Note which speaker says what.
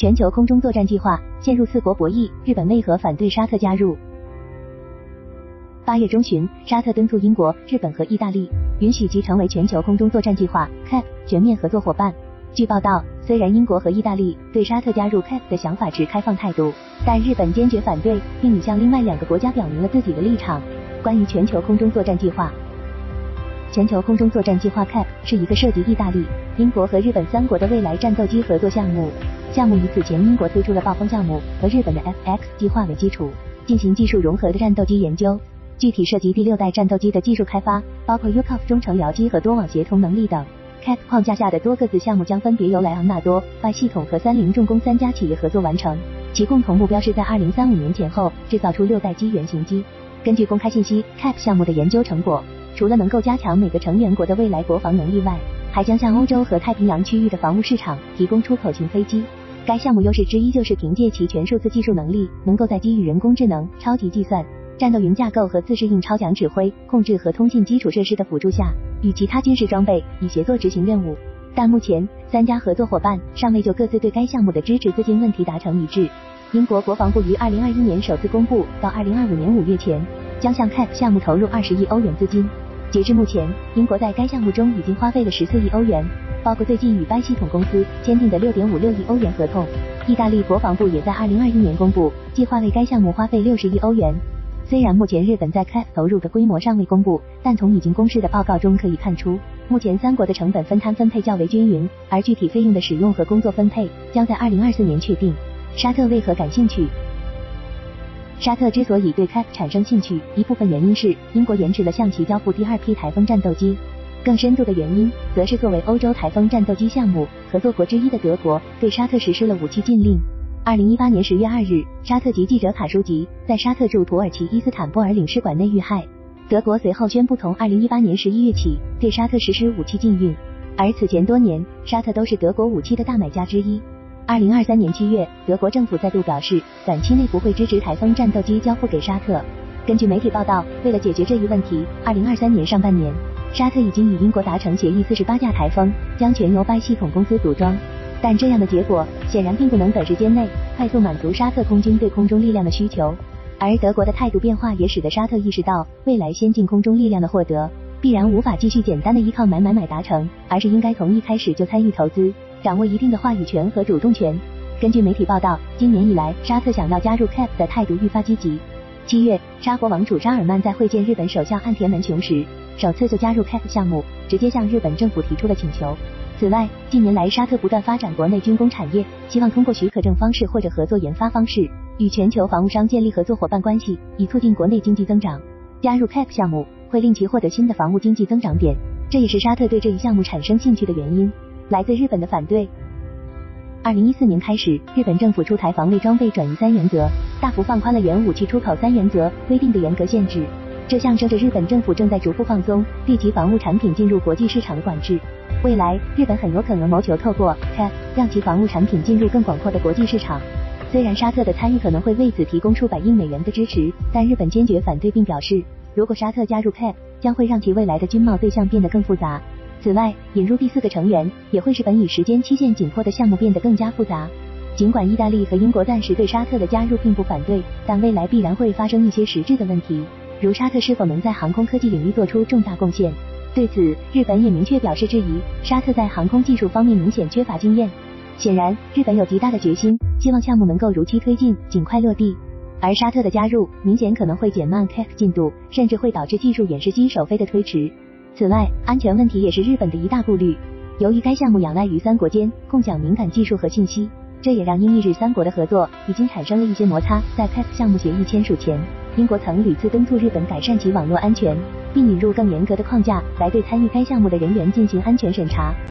Speaker 1: 全球空中作战计划陷入四国博弈，日本为何反对沙特加入？八月中旬，沙特敦促英国、日本和意大利允许其成为全球空中作战计划 CAP 全面合作伙伴。据报道，虽然英国和意大利对沙特加入 CAP 的想法持开放态度，但日本坚决反对，并已向另外两个国家表明了自己的立场。关于全球空中作战计划，全球空中作战计划 CAP 是一个涉及意大利、英国和日本三国的未来战斗机合作项目。项目以此前英国推出的暴风项目和日本的 FX 计划为基础，进行技术融合的战斗机研究。具体涉及第六代战斗机的技术开发，包括 UCOF 中程僚机和多网协同能力等。CAP 框架下的多个子项目将分别由莱昂纳多、外系统和三菱重工三家企业合作完成，其共同目标是在二零三五年前后制造出六代机原型机。根据公开信息，CAP 项目的研究成果，除了能够加强每个成员国的未来国防能力外，还将向欧洲和太平洋区域的防务市场提供出口型飞机。该项目优势之一就是凭借其全数字技术能力，能够在基于人工智能、超级计算。战斗云架构和自适应超强指挥、控制和通信基础设施的辅助下，与其他军事装备以协作执行任务。但目前三家合作伙伴尚未就各自对该项目的支持资金问题达成一致。英国国防部于二零二一年首次公布，到二零二五年五月前将向 CAP 项目投入二十亿欧元资金。截至目前，英国在该项目中已经花费了十四亿欧元，包括最近与该系统公司签订的六点五六亿欧元合同。意大利国防部也在二零二一年公布，计划为该项目花费六十亿欧元。虽然目前日本在 CAP 投入的规模尚未公布，但从已经公示的报告中可以看出，目前三国的成本分摊分配较为均匀，而具体费用的使用和工作分配将在二零二四年确定。沙特为何感兴趣？沙特之所以对 CAP 产生兴趣，一部分原因是英国延迟了向其交付第二批台风战斗机，更深度的原因则是作为欧洲台风战斗机项目合作国之一的德国对沙特实施了武器禁令。二零一八年十月二日，沙特籍记者卡舒吉在沙特驻土耳其伊斯坦布尔领事馆内遇害。德国随后宣布从二零一八年十一月起对沙特实施武器禁运，而此前多年，沙特都是德国武器的大买家之一。二零二三年七月，德国政府再度表示，短期内不会支持台风战斗机交付给沙特。根据媒体报道，为了解决这一问题，二零二三年上半年，沙特已经与英国达成协议，四十八架台风将全由拜系统公司组装。但这样的结果显然并不能短时间内快速满足沙特空军对空中力量的需求，而德国的态度变化也使得沙特意识到，未来先进空中力量的获得必然无法继续简单的依靠买买买达成，而是应该从一开始就参与投资，掌握一定的话语权和主动权。根据媒体报道，今年以来，沙特想要加入 CAP 的态度愈发积极。七月，沙国王储沙尔曼在会见日本首相岸田文雄时，首次就加入 CAP 项目，直接向日本政府提出了请求。此外，近年来沙特不断发展国内军工产业，希望通过许可证方式或者合作研发方式，与全球防务商建立合作伙伴关系，以促进国内经济增长。加入 CAP 项目会令其获得新的防务经济增长点，这也是沙特对这一项目产生兴趣的原因。来自日本的反对。二零一四年开始，日本政府出台防卫装备转移三原则，大幅放宽了原武器出口三原则规定的严格限制，这象征着日本政府正在逐步放松对其防务产品进入国际市场的管制。未来，日本很有可能谋求透过 CAP 让其防务产品进入更广阔的国际市场。虽然沙特的参与可能会为此提供数百亿美元的支持，但日本坚决反对，并表示，如果沙特加入 CAP，将会让其未来的军贸对象变得更复杂。此外，引入第四个成员也会使本已时间期限紧迫的项目变得更加复杂。尽管意大利和英国暂时对沙特的加入并不反对，但未来必然会发生一些实质的问题，如沙特是否能在航空科技领域做出重大贡献。对此，日本也明确表示质疑。沙特在航空技术方面明显缺乏经验。显然，日本有极大的决心，希望项目能够如期推进，尽快落地。而沙特的加入，明显可能会减慢 CAP 进度，甚至会导致技术演示机首飞的推迟。此外，安全问题也是日本的一大顾虑。由于该项目仰赖于三国间共享敏感技术和信息，这也让英日三国的合作已经产生了一些摩擦。在 CAP 项目协议签署前，英国曾屡次敦促日本改善其网络安全。并引入更严格的框架来对参与该项目的人员进行安全审查。